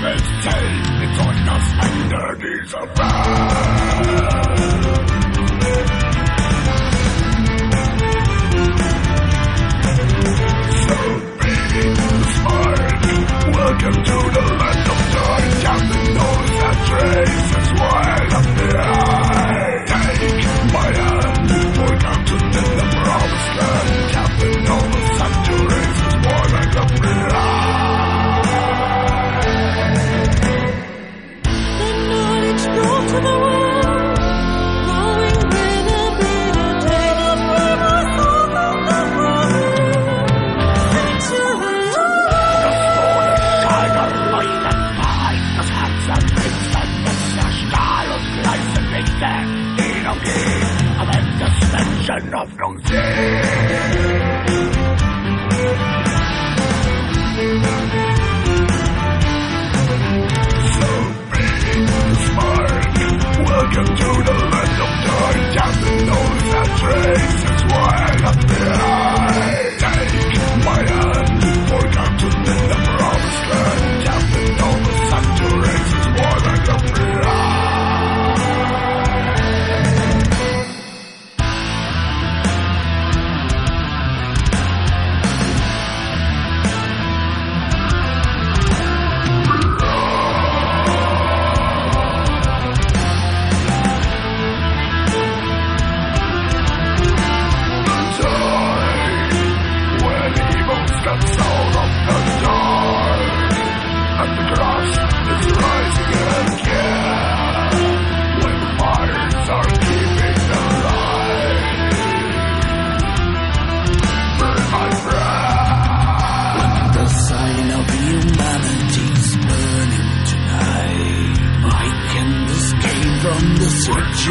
Himmels Zellen mit Sonnenaufeinander dieser Welt.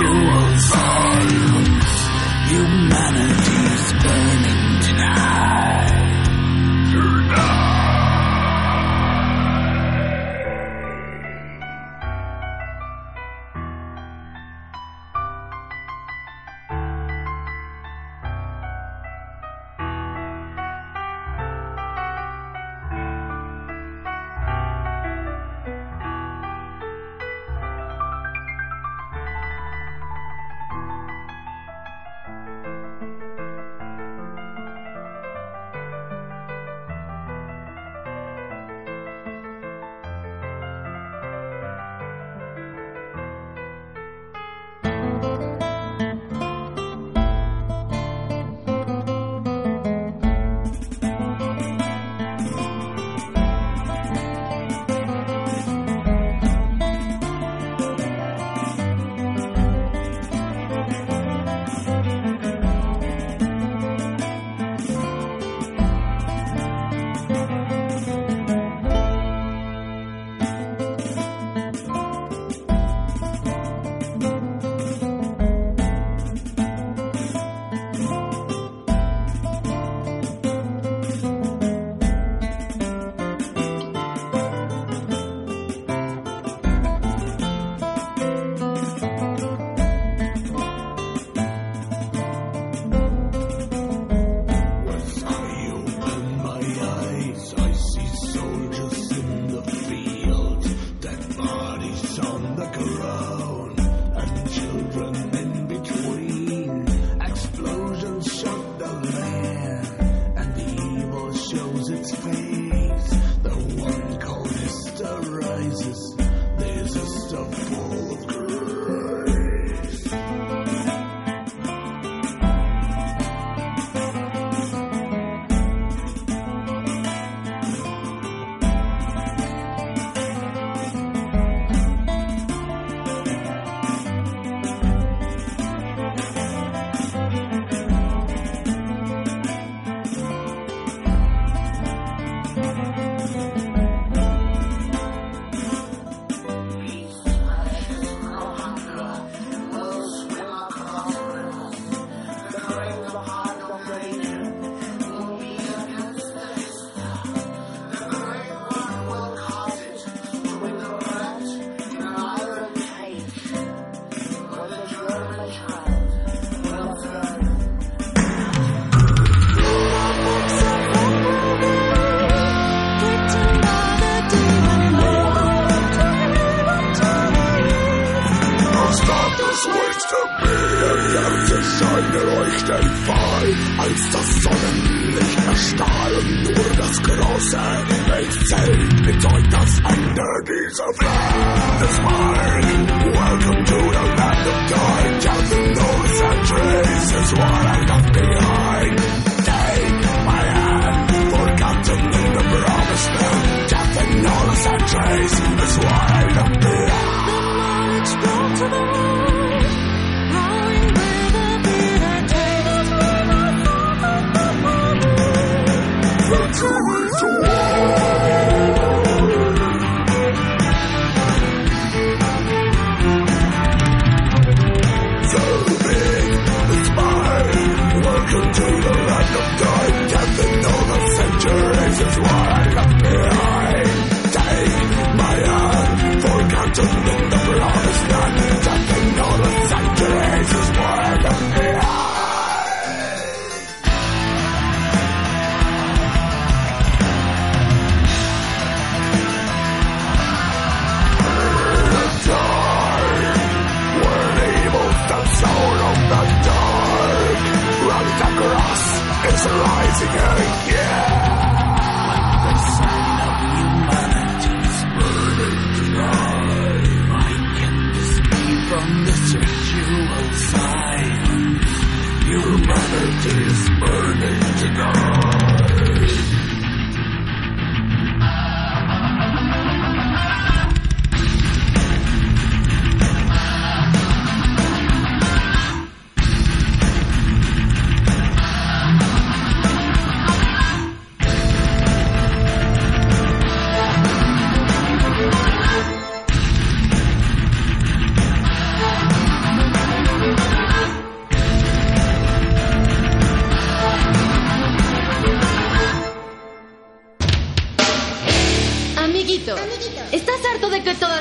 you.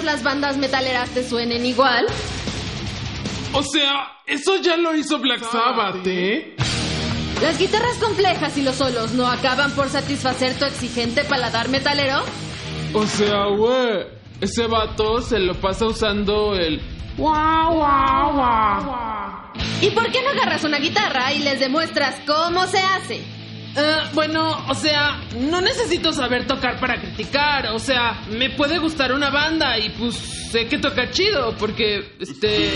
Las bandas metaleras te suenen igual? O sea, eso ya lo hizo Black Sabbath, ¿eh? ¿Las guitarras complejas y los solos no acaban por satisfacer tu exigente paladar metalero? O sea, güey, ese vato se lo pasa usando el... Guau, guau, guau. ¿Y por qué no agarras una guitarra y les demuestras cómo se hace? Eh, bueno, o sea, no necesito saber tocar para criticar. O sea, me puede gustar una banda y pues sé que toca chido porque, este...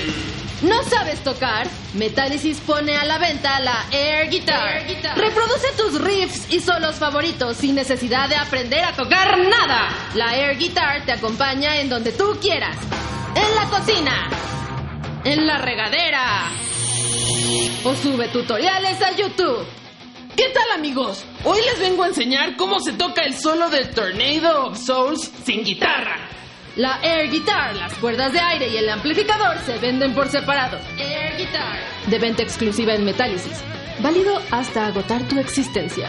¿No sabes tocar? Metallicis pone a la venta la Air Guitar. Reproduce tus riffs y solos favoritos sin necesidad de aprender a tocar nada. La Air Guitar te acompaña en donde tú quieras. En la cocina. En la regadera. O sube tutoriales a YouTube. ¿Qué tal amigos? Hoy les vengo a enseñar cómo se toca el solo de Tornado of Souls sin guitarra. La Air Guitar, las cuerdas de aire y el amplificador se venden por separado. Air Guitar. De venta exclusiva en Metálisis. Válido hasta agotar tu existencia.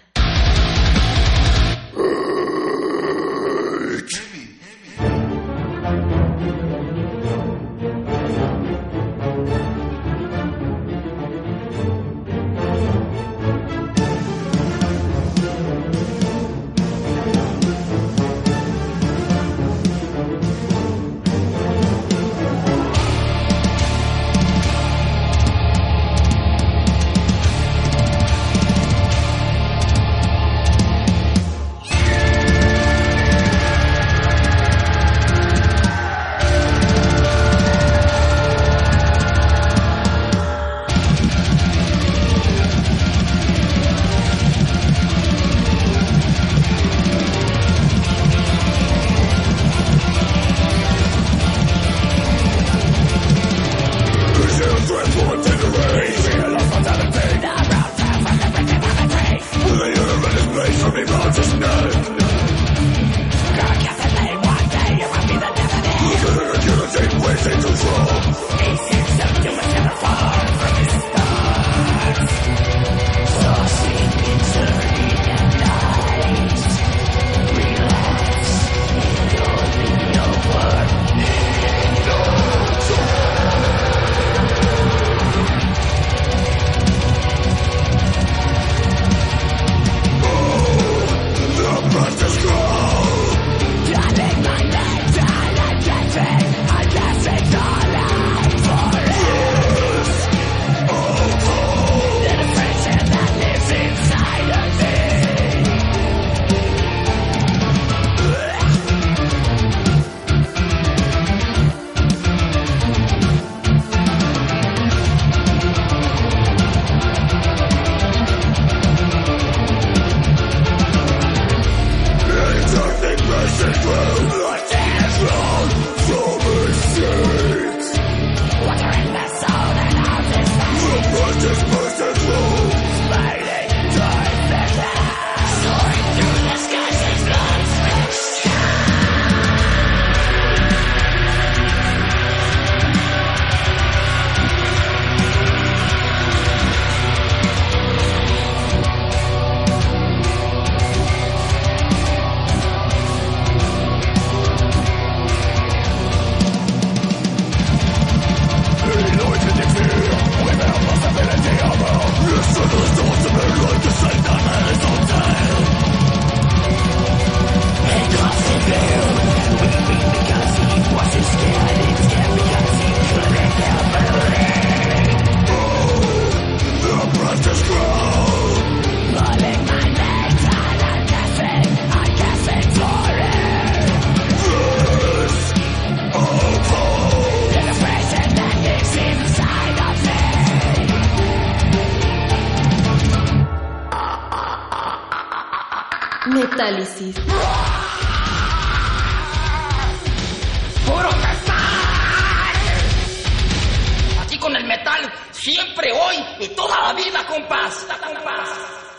Siempre, hoy y toda la vida, compás. compás.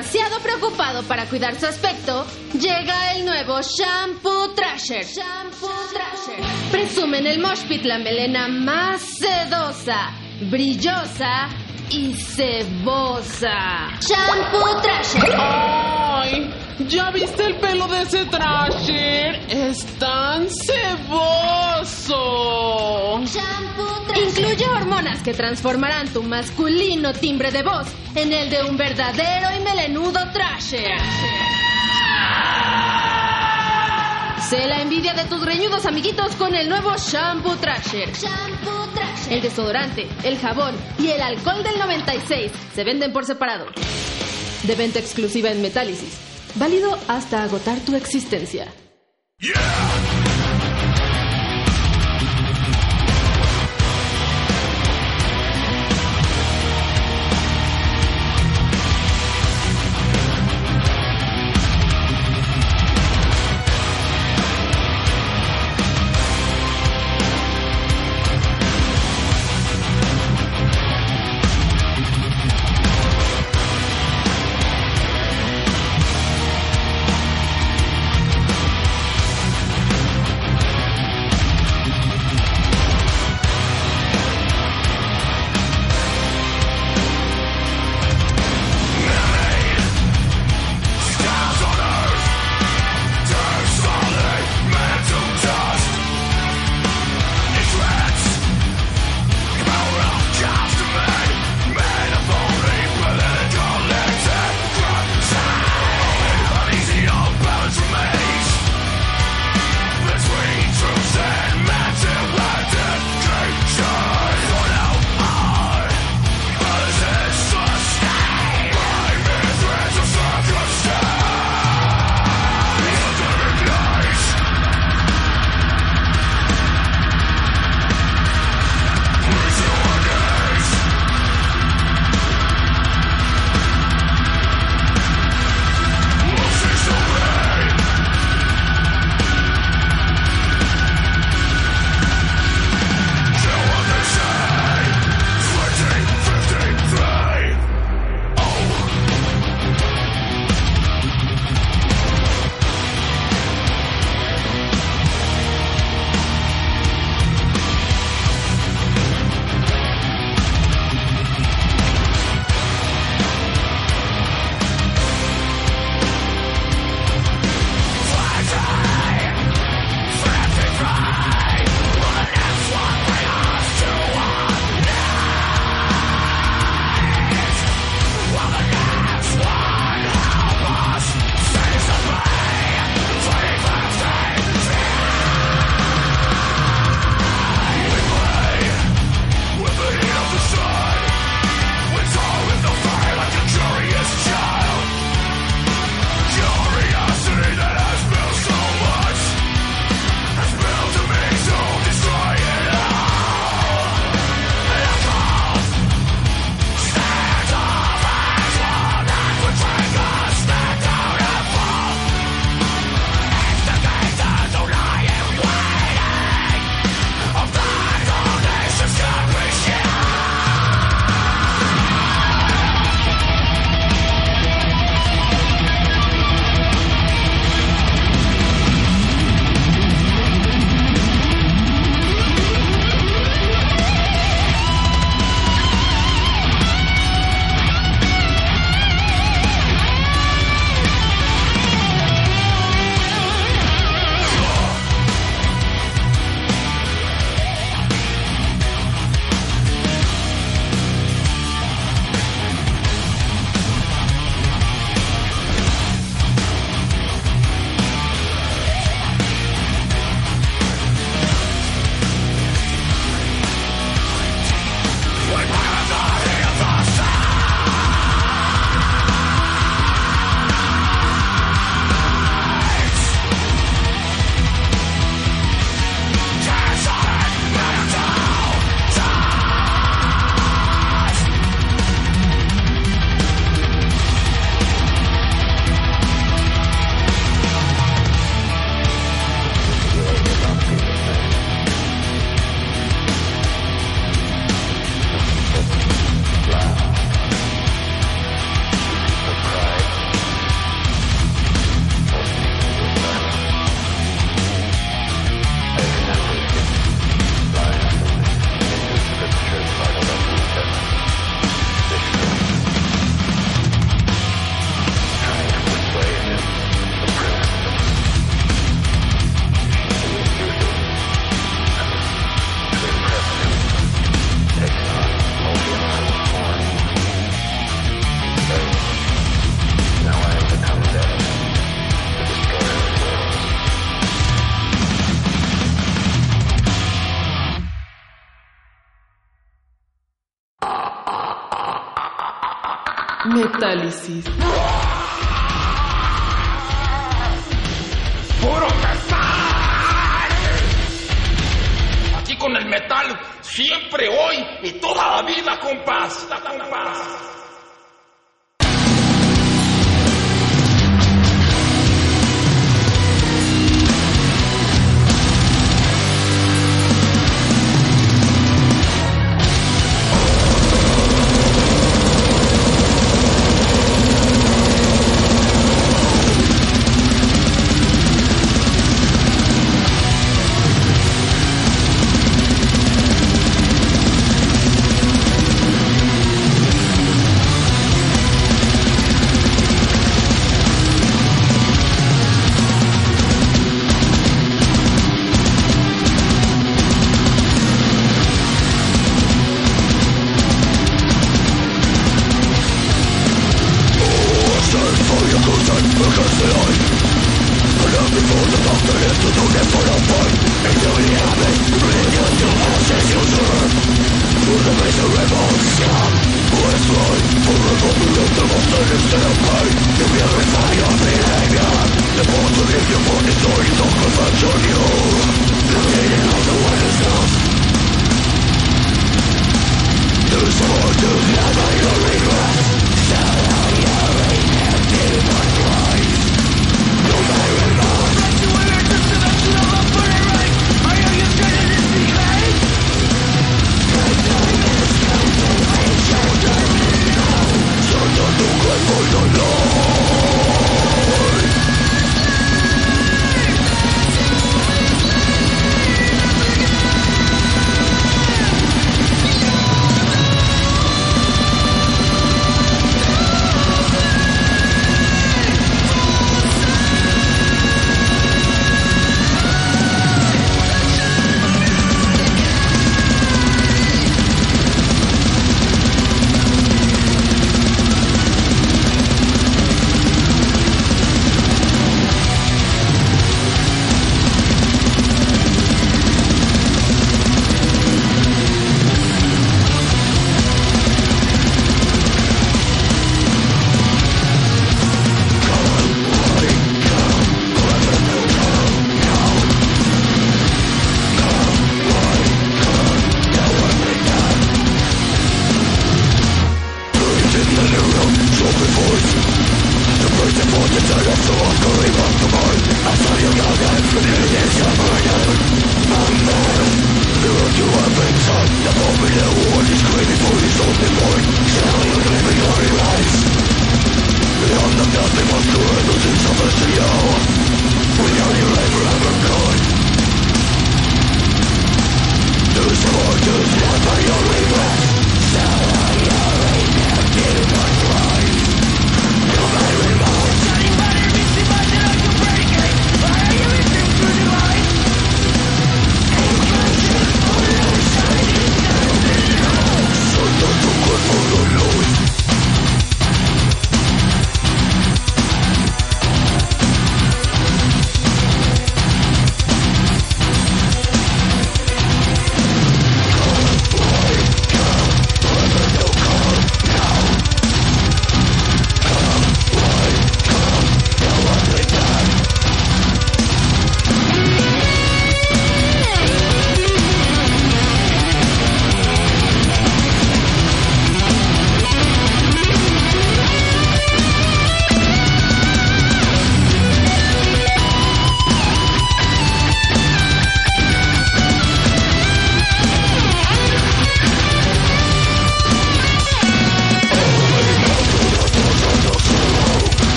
Demasiado preocupado para cuidar su aspecto, llega el nuevo Shampoo Trasher. Shampoo Trasher. Presume en el Mosh Pit la melena más sedosa, brillosa y cebosa. Shampoo Trasher. ¡Ay! ¿Ya viste el pelo de ese Trasher? Es tan ceboso. Shampoo Trasher. Incluye hormonas que transformarán tu masculino timbre de voz en el de un verdadero y melenudo trasher. Sé la envidia de tus reñudos amiguitos con el nuevo Shampoo Trasher. Shampoo Trasher. El desodorante, el jabón y el alcohol del 96 se venden por separado. De venta exclusiva en Metálisis. Válido hasta agotar tu existencia.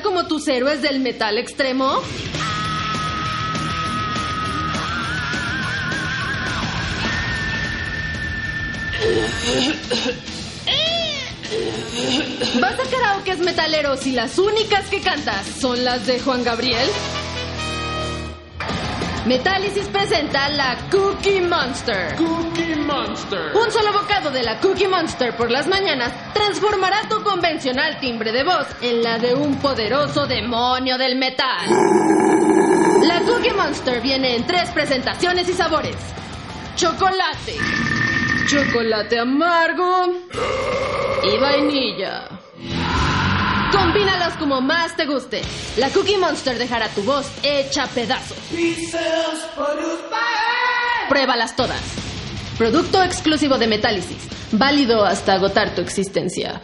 como tus héroes del metal extremo? ¿Vas a karaokes metaleros y las únicas que cantas son las de Juan Gabriel? Metálisis presenta la Cookie Monster. Cookie Monster. Un solo bocado de la Cookie Monster por las mañanas transformará tu convencional timbre de voz en la de un poderoso demonio del metal. La Cookie Monster viene en tres presentaciones y sabores. Chocolate, chocolate amargo y vainilla. Combínalos como más te guste. La Cookie Monster dejará tu voz hecha pedazos. Pruébalas todas. Producto exclusivo de Metálisis, válido hasta agotar tu existencia.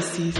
Metálisis.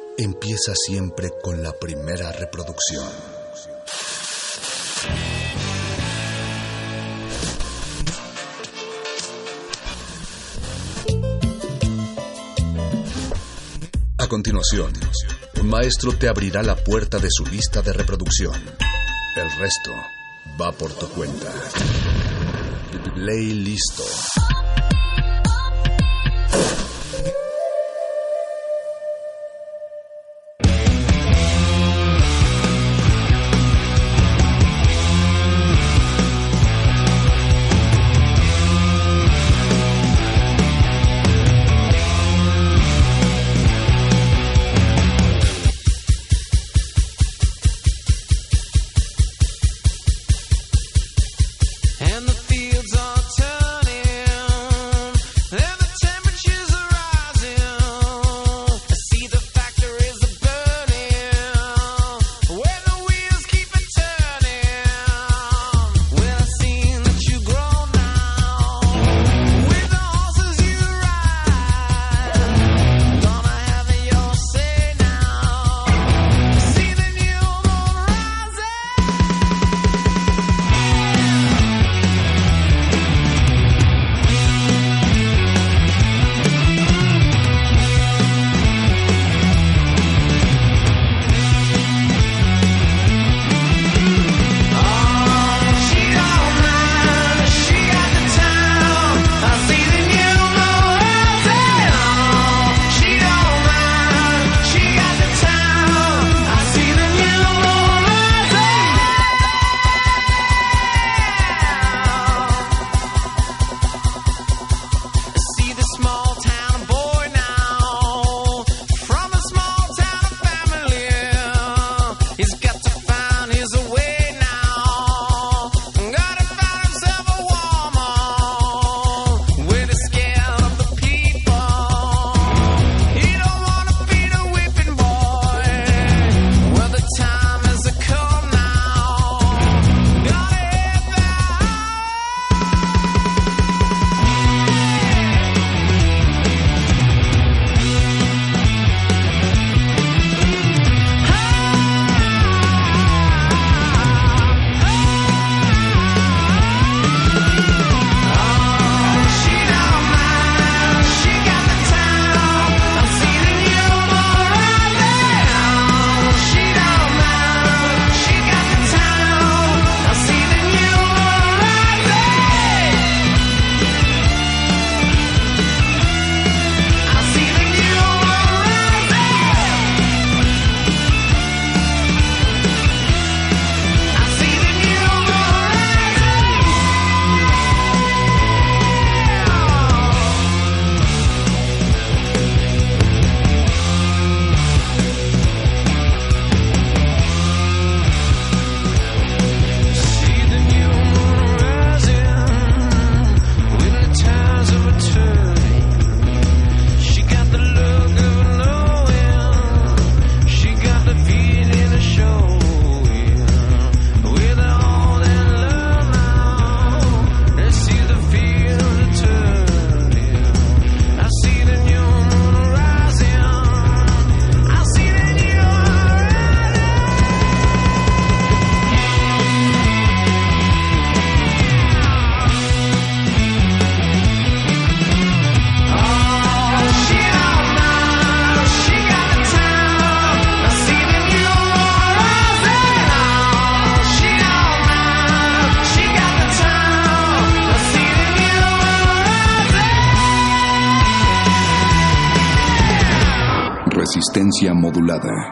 empieza siempre con la primera reproducción. A continuación, un maestro te abrirá la puerta de su lista de reproducción. El resto va por tu cuenta. Play listo. Resistencia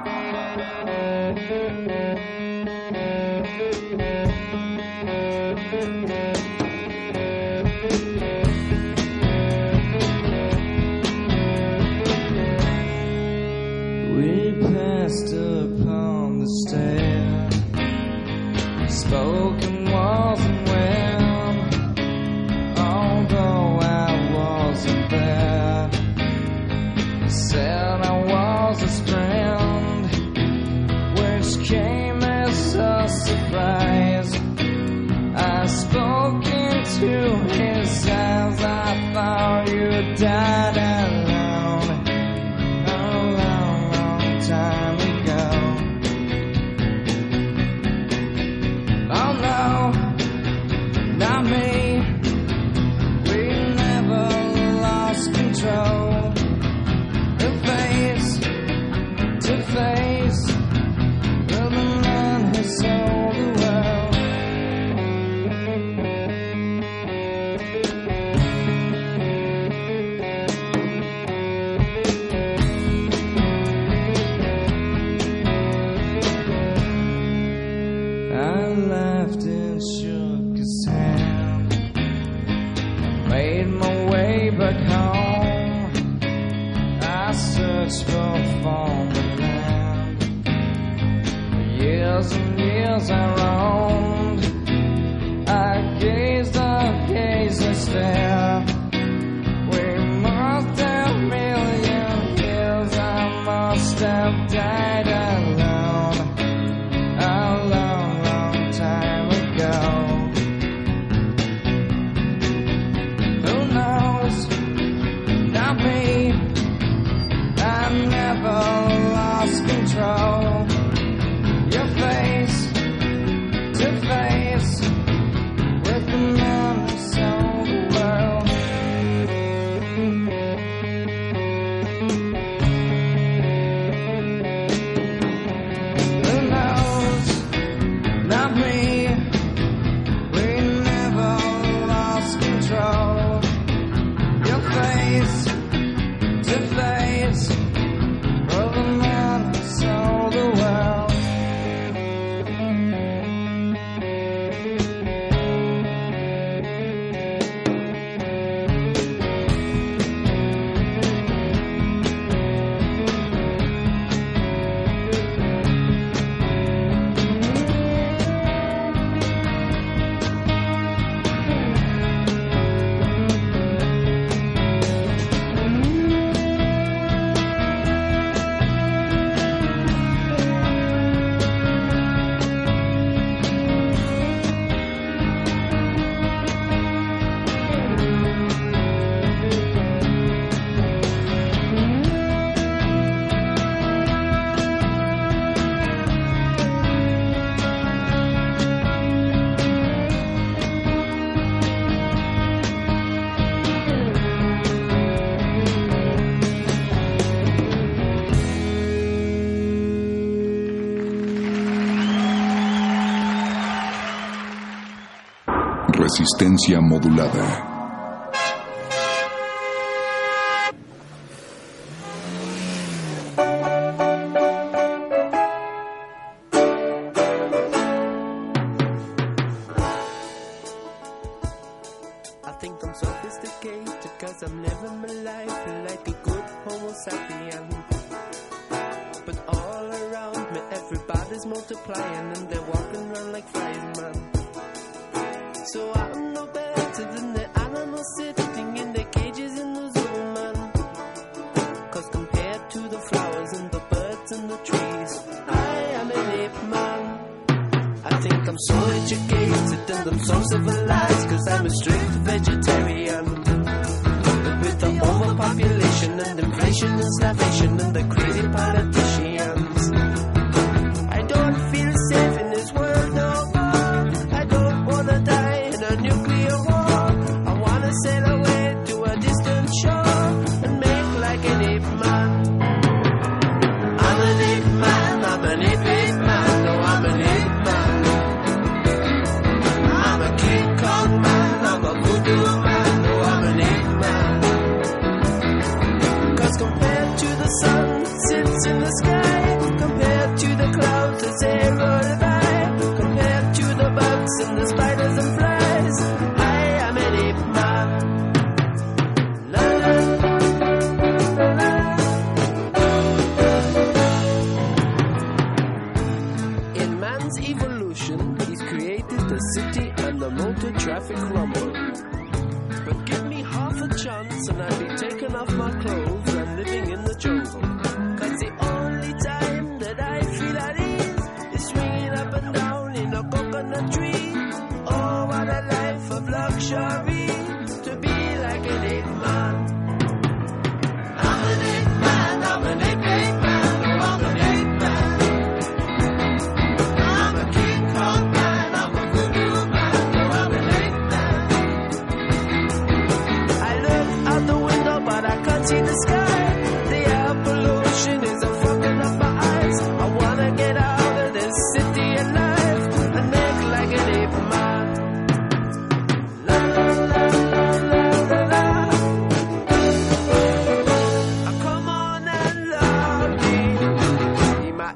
Resistencia modulada.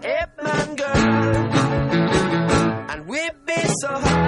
Ape Man girl. And we'd be so high.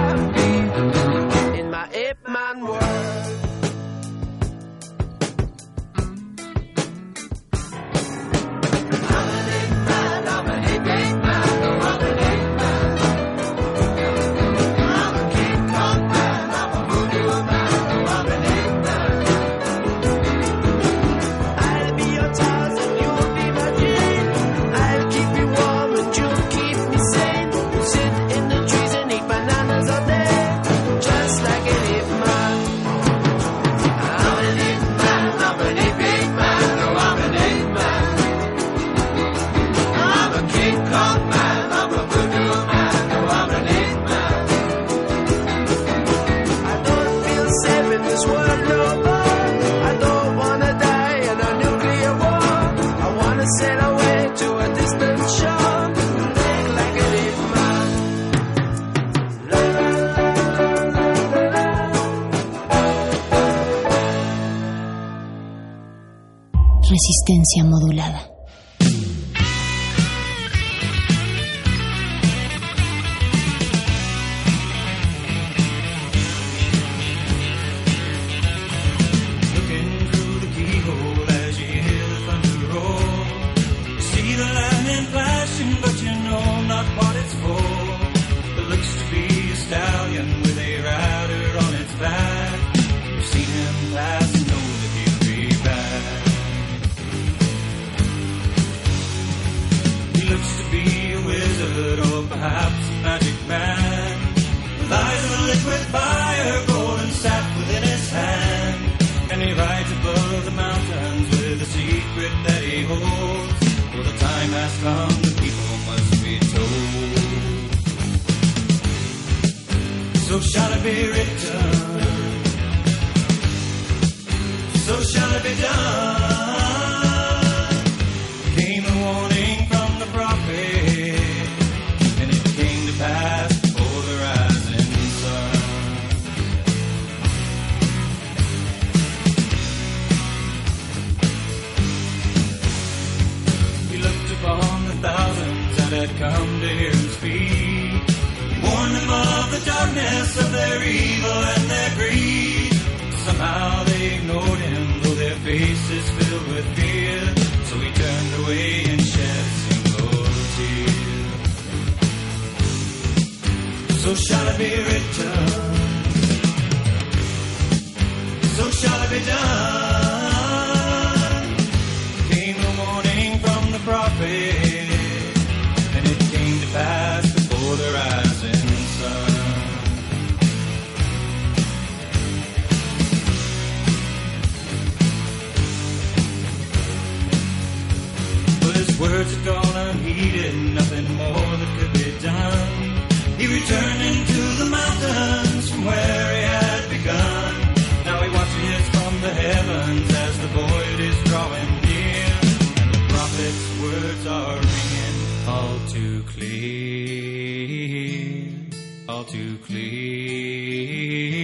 Too clear,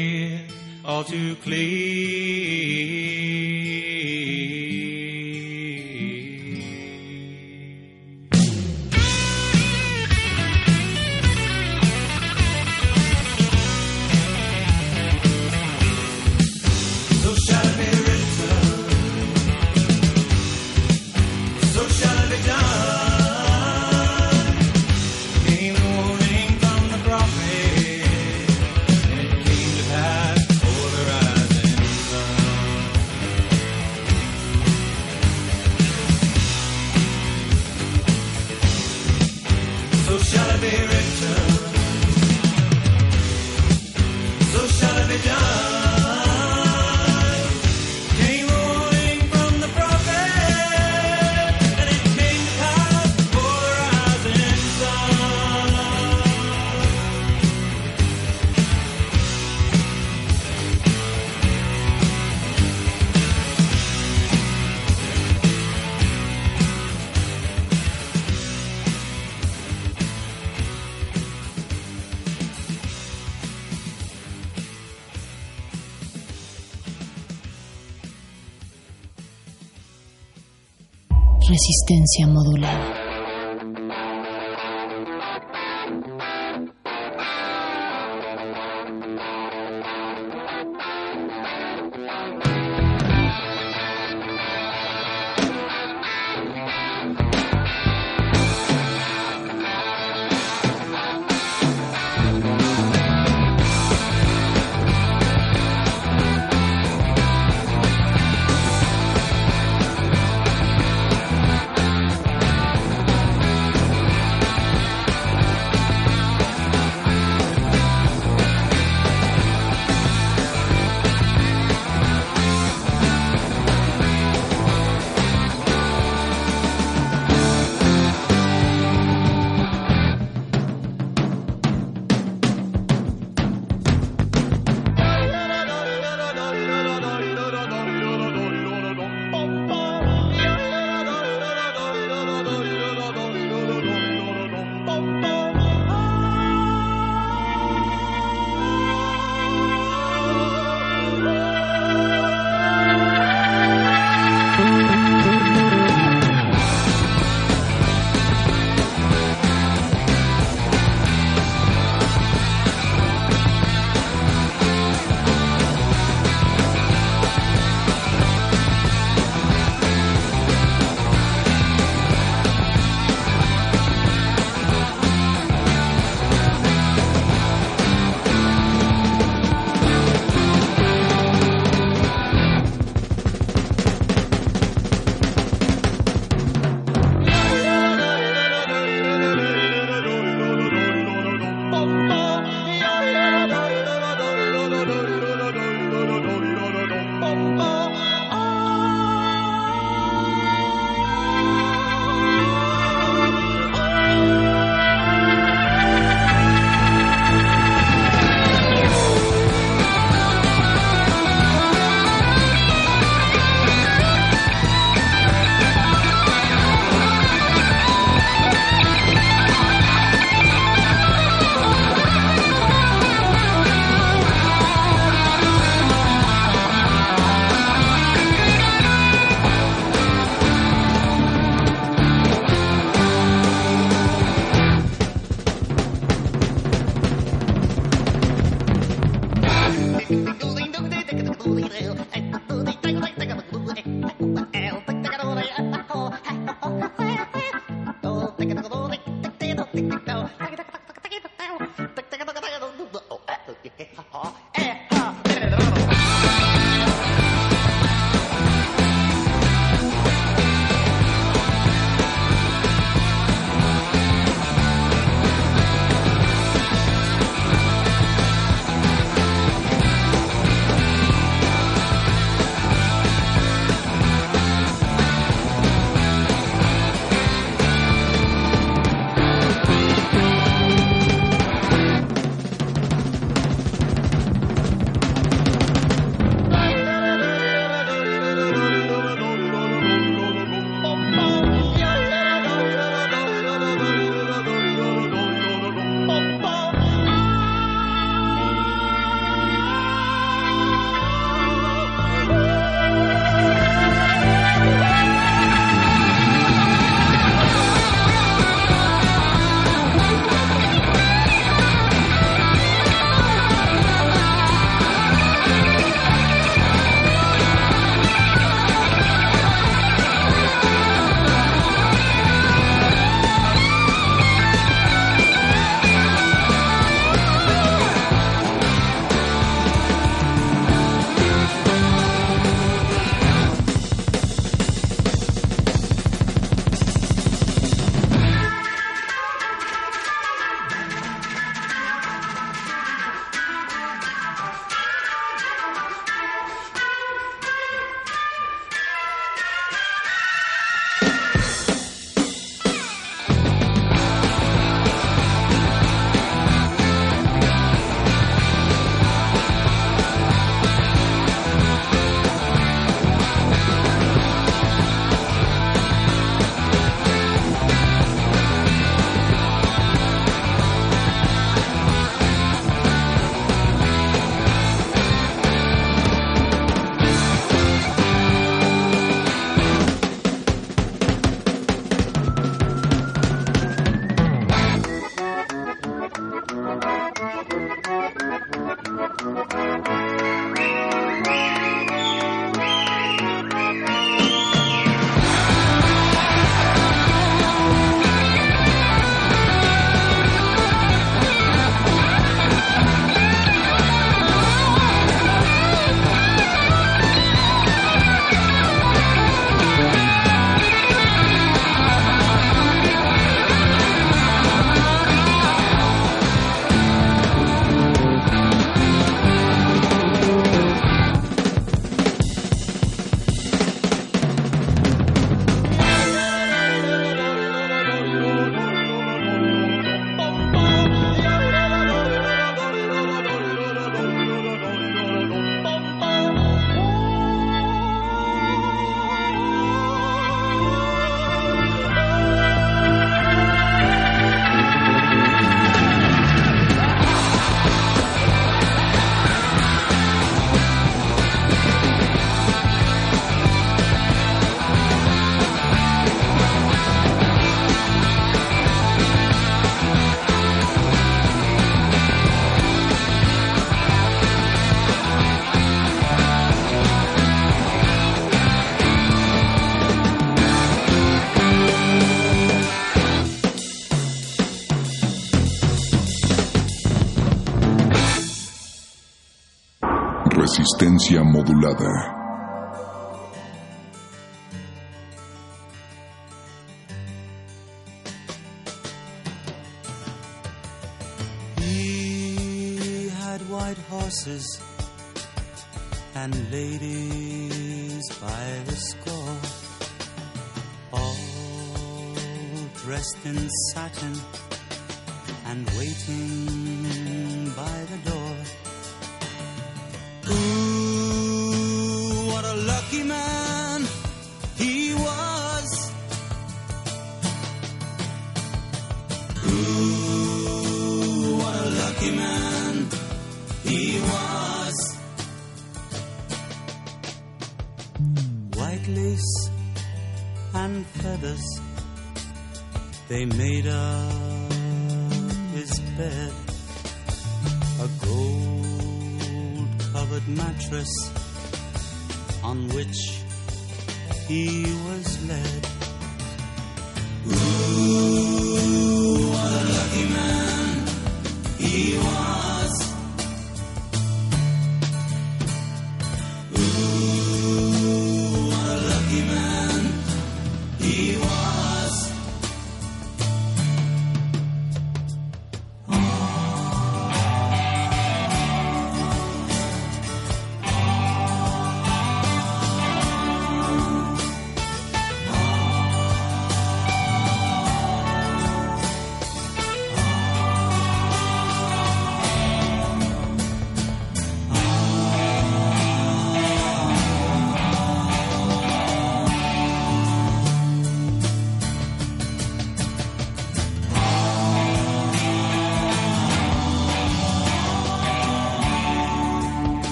all too clear.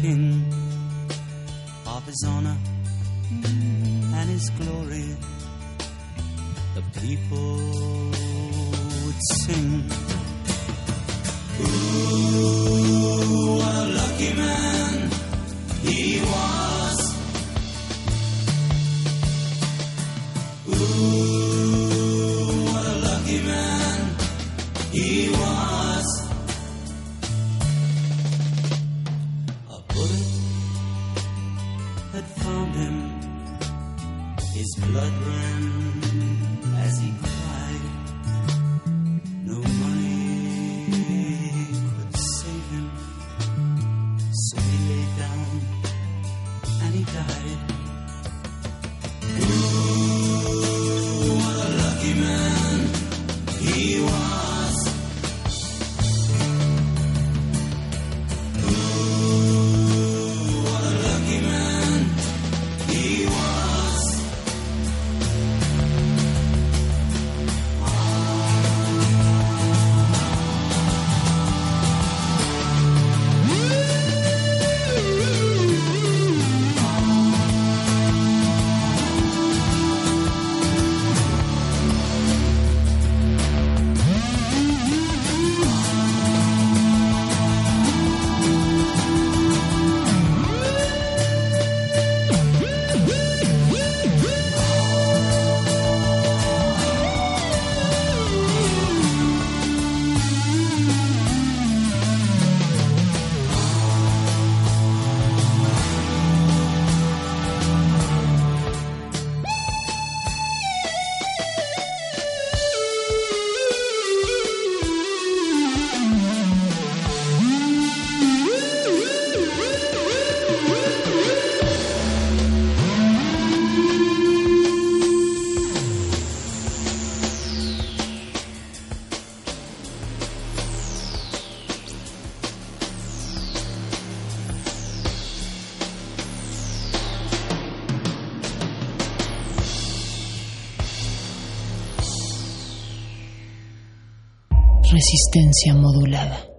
king of his honor and his glory, the people would sing. His blood ran as he cried. resistencia modulada.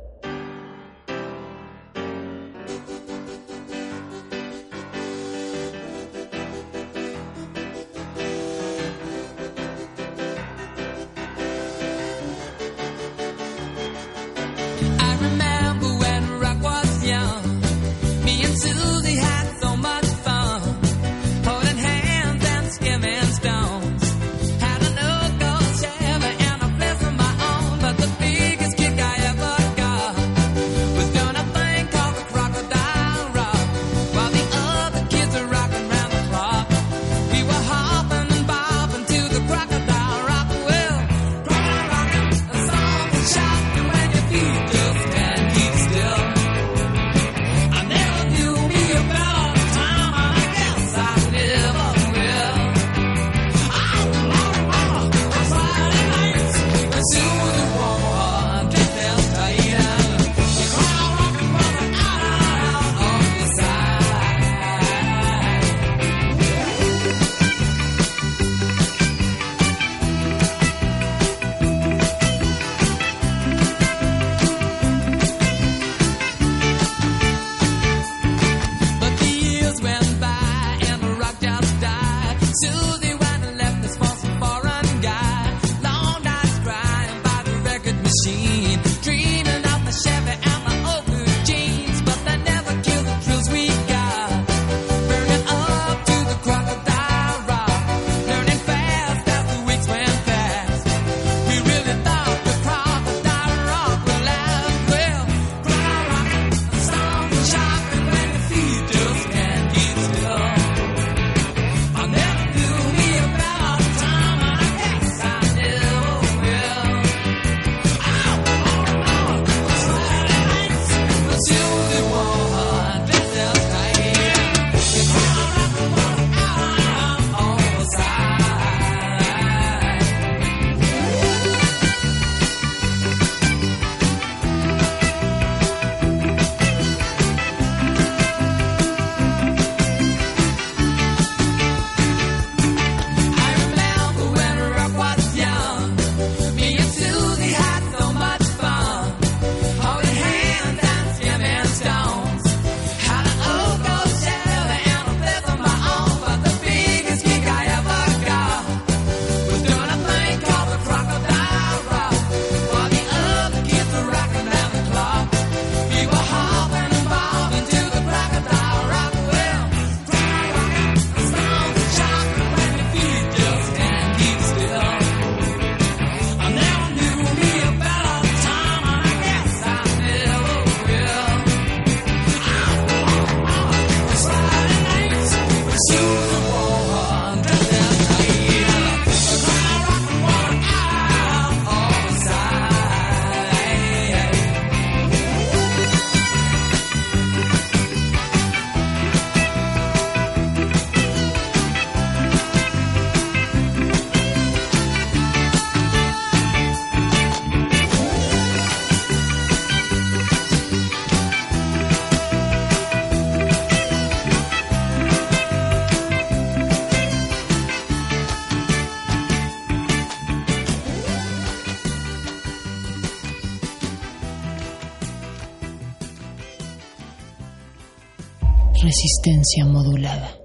Resistencia modulada.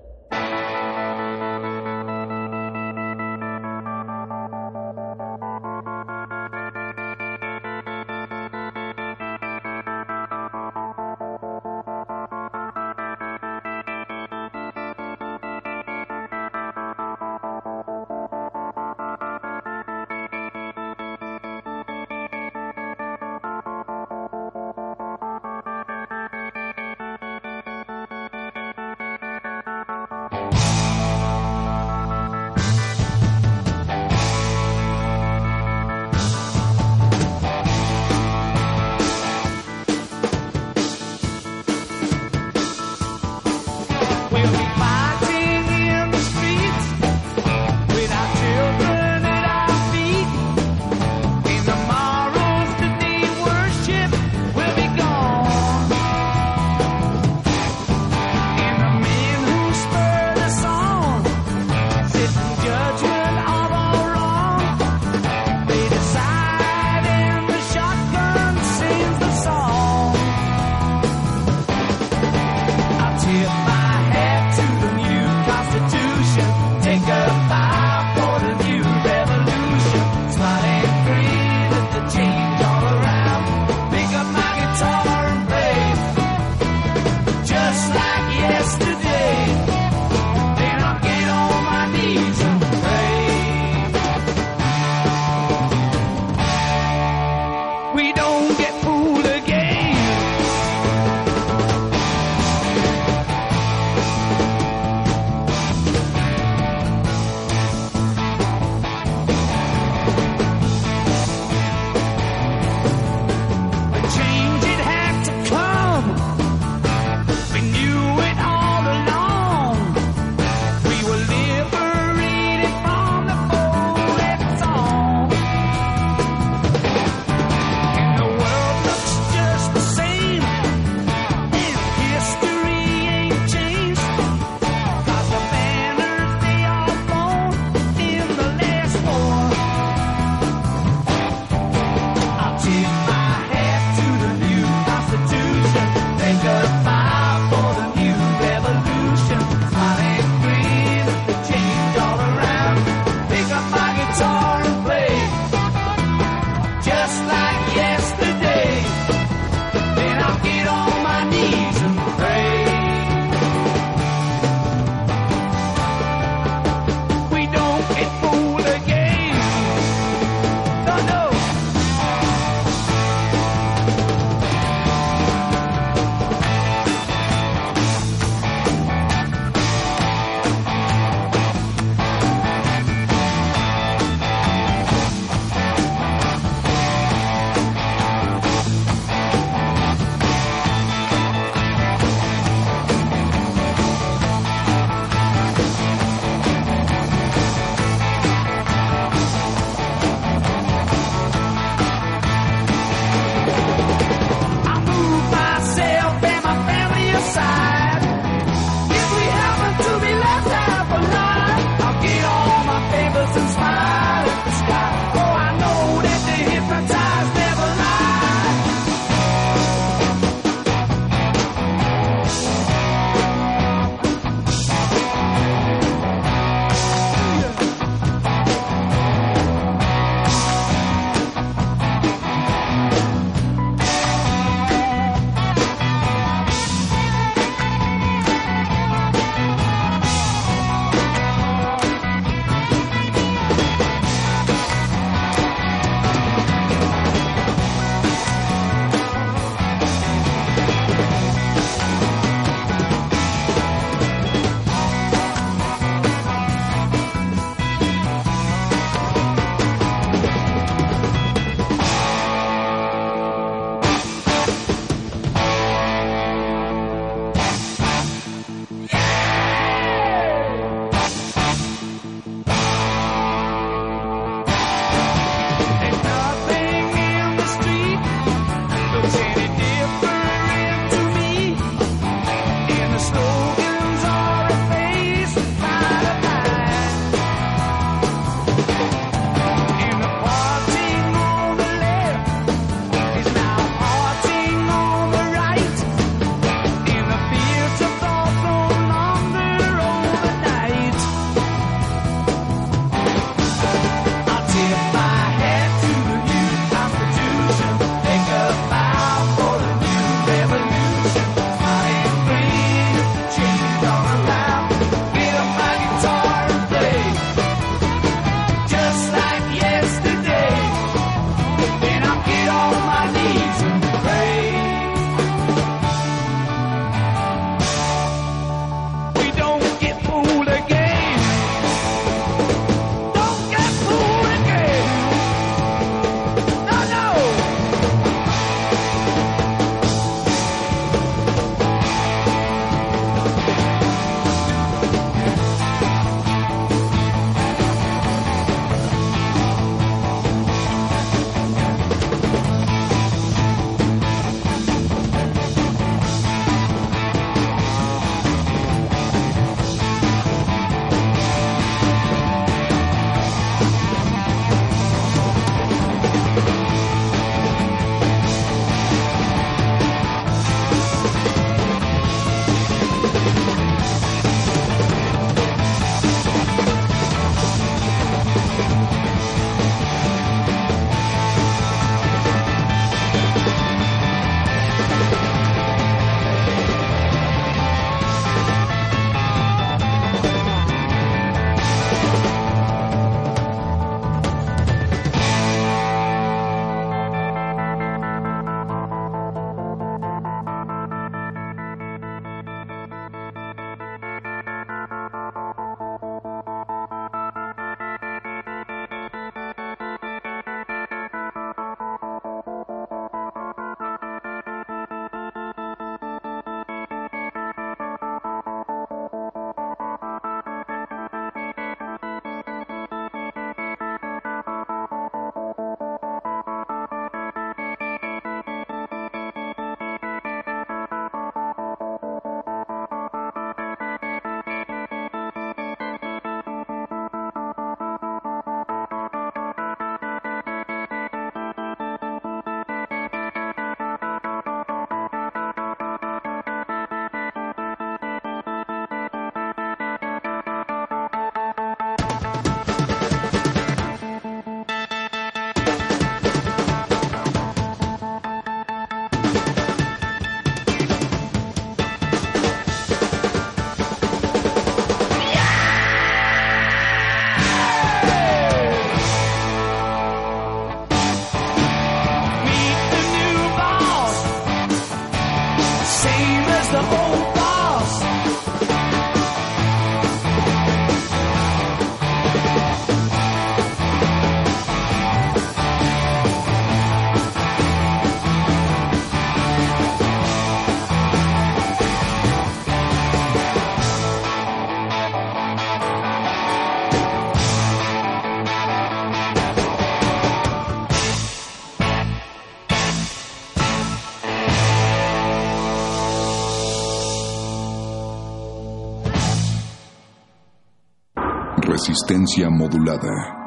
Resistencia modulada.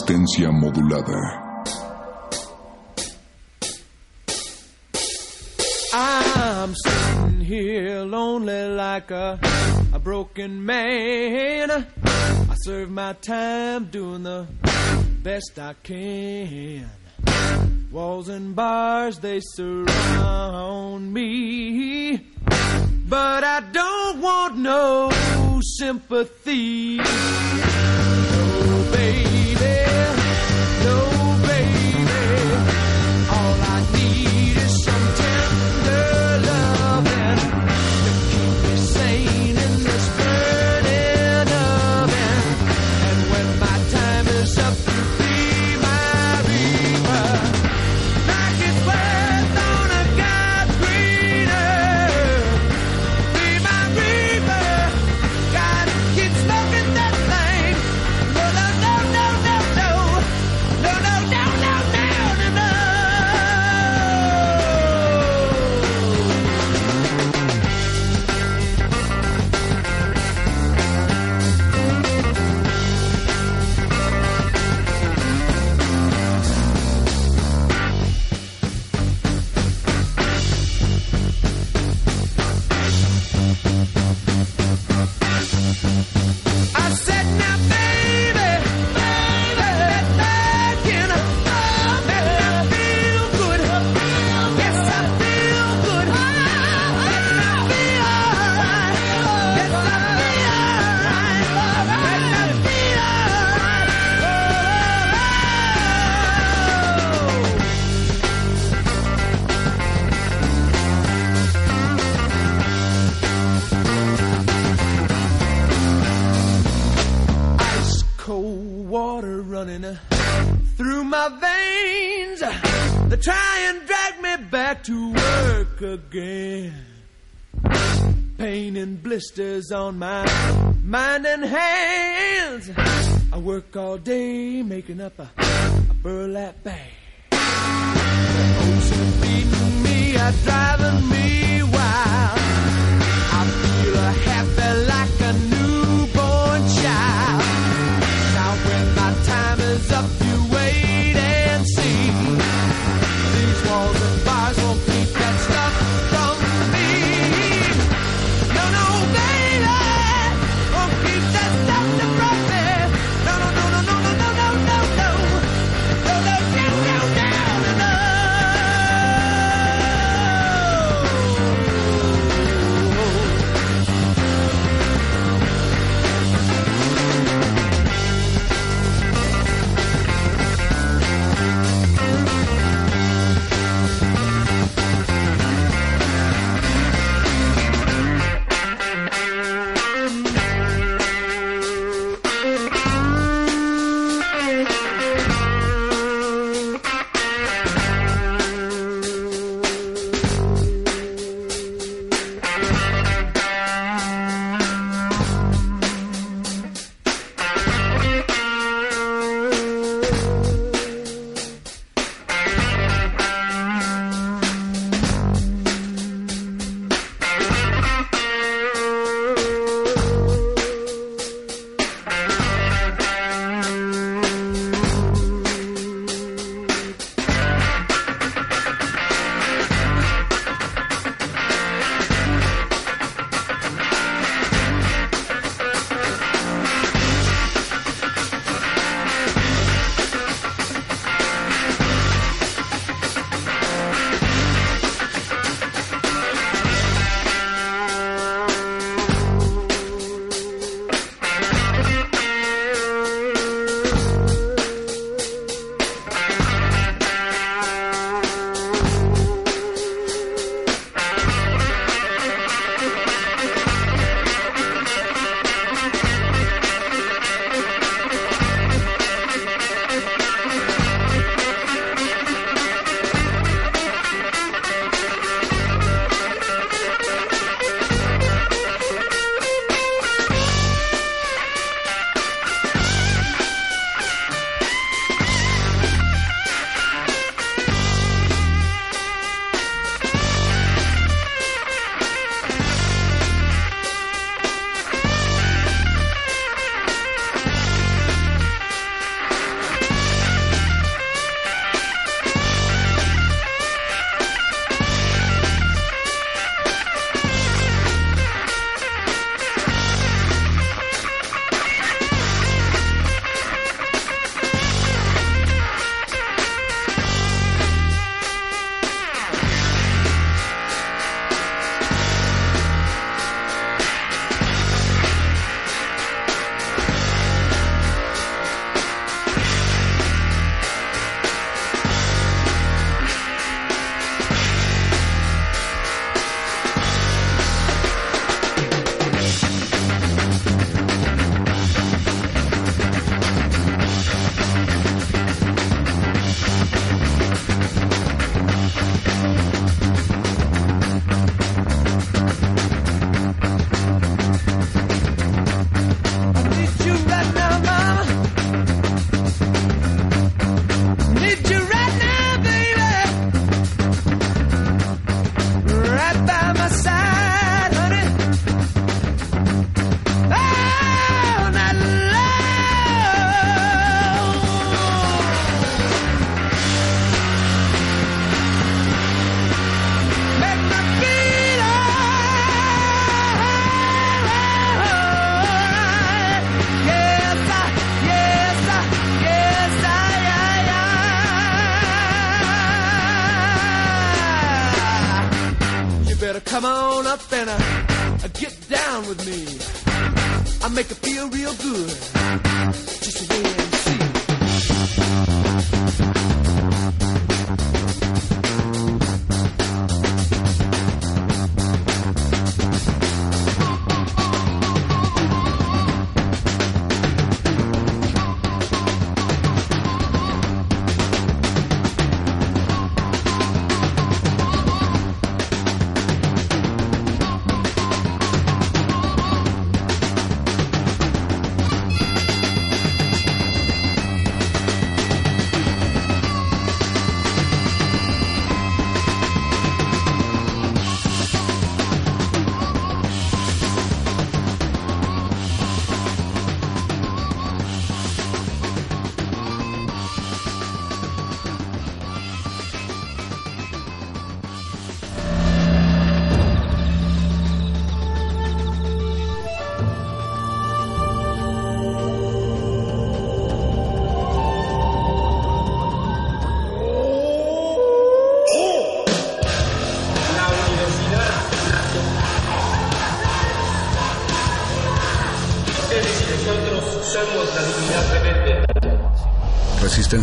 resistencia modulada. I'm sitting here lonely like a, a broken man. I serve my time doing the best I can. Walls and bars, they surround down. blisters on my mind and hands. I work all day making up a, a burlap bag. The ocean beating me, I drive.